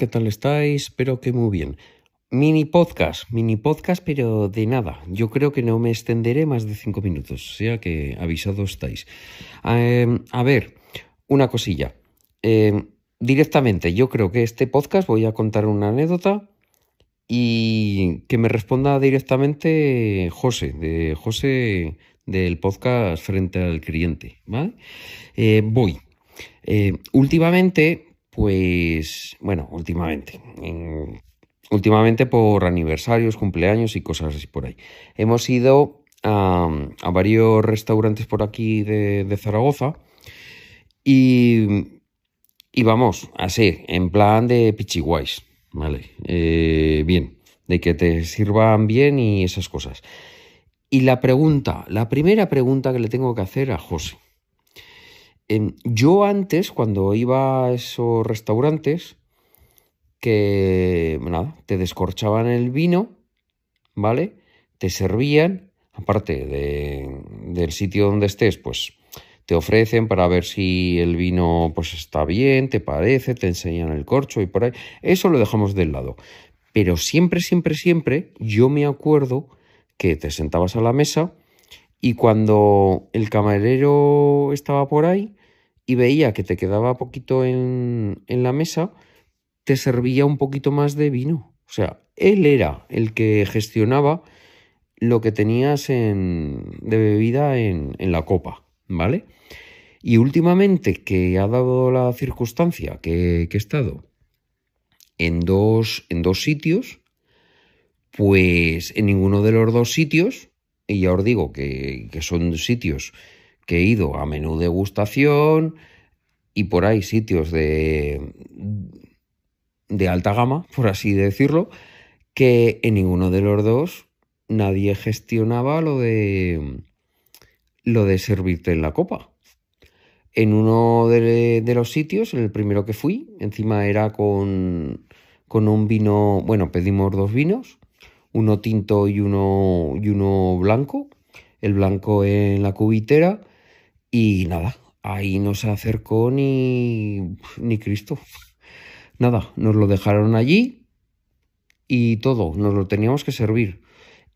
¿qué tal estáis? Espero que muy bien. Mini podcast, mini podcast, pero de nada. Yo creo que no me extenderé más de cinco minutos, o sea que avisados estáis. Em, a ver, una cosilla. Em, directamente, yo creo que este podcast voy a contar una anécdota y que me responda directamente José, de José del podcast Frente al Cliente. Eh, voy. Eh, últimamente, pues, bueno, últimamente, últimamente por aniversarios, cumpleaños y cosas así por ahí. Hemos ido a, varios restaurantes por aquí de, Zaragoza y, y, vamos, así, en plan de pichiguais, ¿vale? Eh, bien, de que te sirvan bien y esas cosas. Y la pregunta, la primera pregunta que le tengo que hacer a José. Em, yo antes, cuando iba a esos restaurantes, que nada, te descorchaban el vino, ¿vale? Te servían, aparte del sitio donde estés, pues te ofrecen para ver si el vino pues está bien, te parece, te enseñan el corcho y por ahí. Eso lo dejamos del lado. Pero siempre, siempre, siempre yo me acuerdo que te sentabas a la mesa y cuando el camarero estaba por ahí y veía que te quedaba poquito en, en la mesa, te servía un poquito más de vino. O sea, él era el que gestionaba lo que tenías en, de bebida en, en, la copa, ¿vale? Y últimamente que ha dado la circunstancia que, he estado en dos, en dos sitios, pues en ninguno de los dos sitios, y ya os digo que, que son sitios que he ido a menú degustación y por ahí sitios de, de alta gama, por así decirlo, que en ninguno de los dos nadie gestionaba lo de lo de servirte en la copa. En uno de, los sitios, en el primero que fui, encima era con, con un vino, bueno, pedimos dos vinos, uno tinto y uno, y uno blanco, el blanco en la cubitera y nada, ahí no se acercó ni, ni Cristo. Nada, nos lo dejaron allí y todo, nos lo teníamos que servir.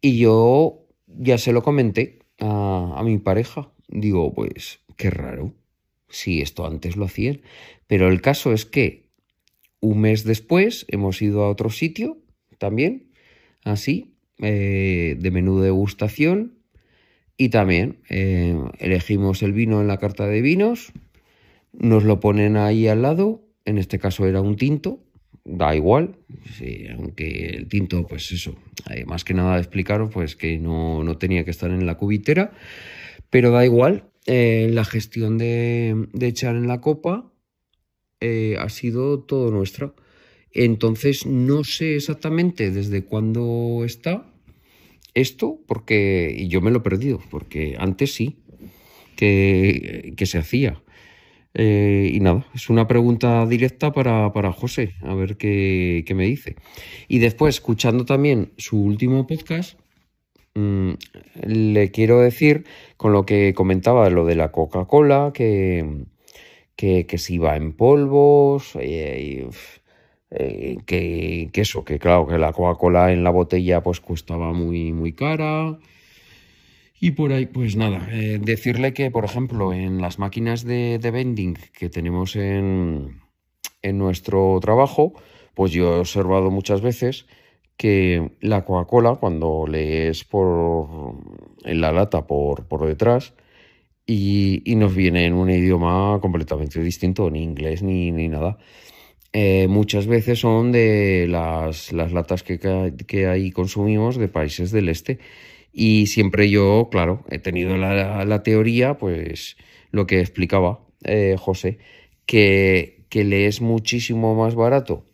Y yo ya se lo comenté a, a mi pareja. Digo, pues qué raro, si esto antes lo hacían. Pero el caso es que un mes después hemos ido a otro sitio también, así, eh, de menú de degustación. Y también eh, elegimos el vino en la carta de vinos, nos lo ponen ahí al lado en este caso era un tinto, da igual, aunque el tinto, pues eso, eh, más que nada explicaros, pues que no, tenía que estar en la cubitera, pero da igual, eh, la gestión de, echar en la copa eh, ha sido todo nuestra. Entonces no sé exactamente desde cuándo está esto, porque yo me lo he perdido, porque antes sí que, que se hacía. Eh, y nada, es una pregunta directa para, José, a ver qué, me dice. Y después, escuchando también su último podcast, mm, le quiero decir, con lo que comentaba, lo de la Coca-Cola, que, que, que se iba en polvos, eh, eh, que, eso, que claro, que la Coca-Cola en la botella pues costaba muy, muy cara. Y por ahí, pues nada, eh, decirle que, por ejemplo, en las máquinas de, vending que tenemos en, en, nuestro trabajo, pues yo he observado muchas veces que la Coca-Cola, cuando lees por, en la lata por, por detrás, y, nos viene en un idioma completamente distinto, ni inglés ni, ni nada. Eh, muchas veces son de las, las latas que, que ahí consumimos de países del este. Y siempre yo, claro, he tenido la, teoría, pues lo que explicaba eh, José, que, que le es muchísimo más barato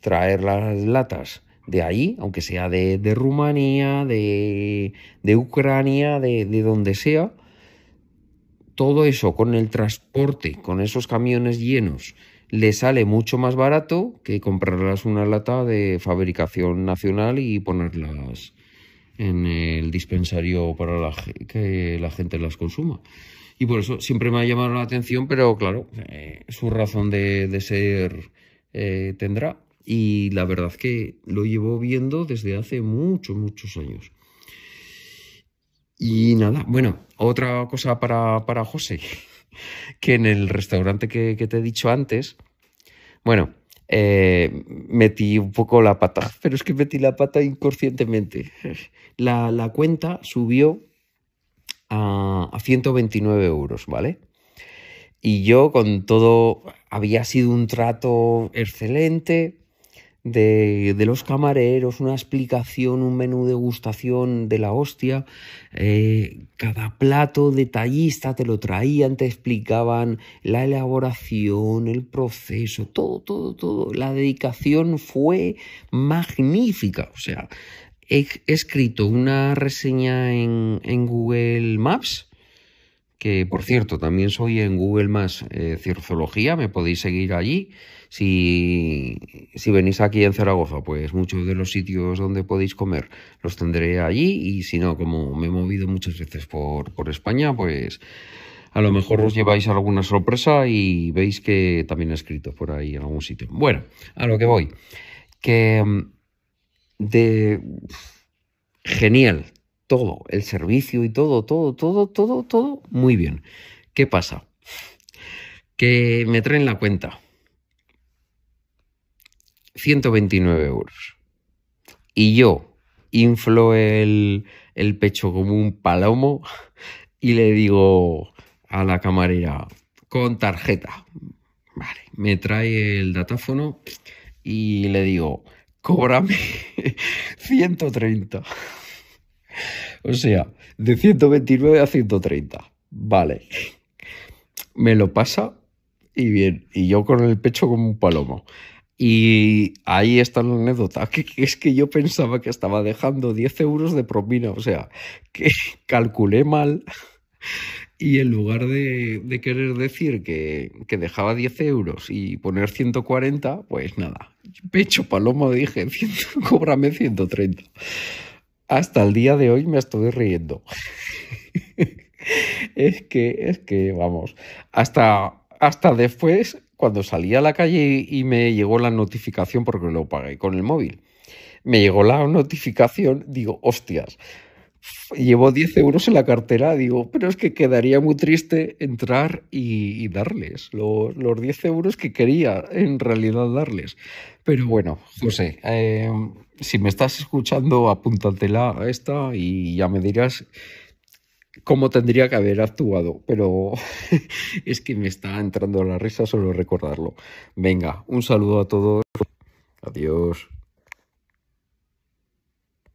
traer las latas de ahí, aunque sea de, de Rumanía, de, de Ucrania, de, de, donde sea, todo eso con el transporte, con esos camiones llenos, le sale mucho más barato que comprarlas una lata de fabricación nacional y ponerlas en el dispensario para que la gente las consuma. Y por eso siempre me ha llamado la atención, pero claro, eh, su razón de, ser eh, tendrá. y la verdad que lo llevo viendo desde hace muchos, muchos años. Y nada, bueno, otra cosa para, para José, que en el restaurante que, te he dicho antes, bueno, eh, metí un poco la pata, pero es que metí la pata inconscientemente. La, la cuenta subió a, a 129 euros, ¿vale? Y yo con todo, había sido un trato excelente, de, los camareros, una explicación, un menú de gustación de la hostia. Eh, cada plato detallista te lo traían, te explicaban la elaboración, el proceso, todo, todo, todo. La dedicación fue magnífica. O sea, he escrito una reseña en, en Google Maps que por cierto también soy en Google Maps eh, me podéis seguir allí. Si, si, venís aquí en Zaragoza, pues muchos de los sitios donde podéis comer los tendré allí y si no, como me he movido muchas veces por, por España, pues a lo mejor os lleváis alguna sorpresa y veis que también he escrito por ahí en algún sitio. Bueno, a lo que voy, que mm, de genial, todo, el servicio y todo, todo, todo, todo, todo, muy bien. ¿Qué pasa? Que me traen la cuenta. 129 euros. Y yo inflo el, el pecho como un palomo y le digo a la camarera, con tarjeta. Vale, me trae el datáfono y le digo, cóbrame 130. O sea, de 129 a 130. Vale. Me lo pasa y bien. Y yo con el pecho como un palomo. Y ahí está la anécdota, que, es que yo pensaba que estaba dejando 10 euros de propina, o sea, que calculé mal y en lugar de, querer decir que, dejaba 10 euros y poner 140, pues nada, pecho palomo dije, cóbrame 130 hasta el día de hoy me estoy riendo. es que, es que, vamos, hasta, hasta después, cuando salí a la calle y me llegó la notificación, porque lo pagué con el móvil, me llegó la notificación, digo, hostias, llevo 10 euros en la cartera, digo, pero es que quedaría muy triste entrar y, darles los, los, 10 euros que quería en realidad darles. Pero bueno, José, eh, si me estás escuchando, apúntatela a esta y ya me dirás cómo tendría que haber actuado, pero es que me está entrando la risa solo recordarlo. Venga, un saludo a todos. Adiós.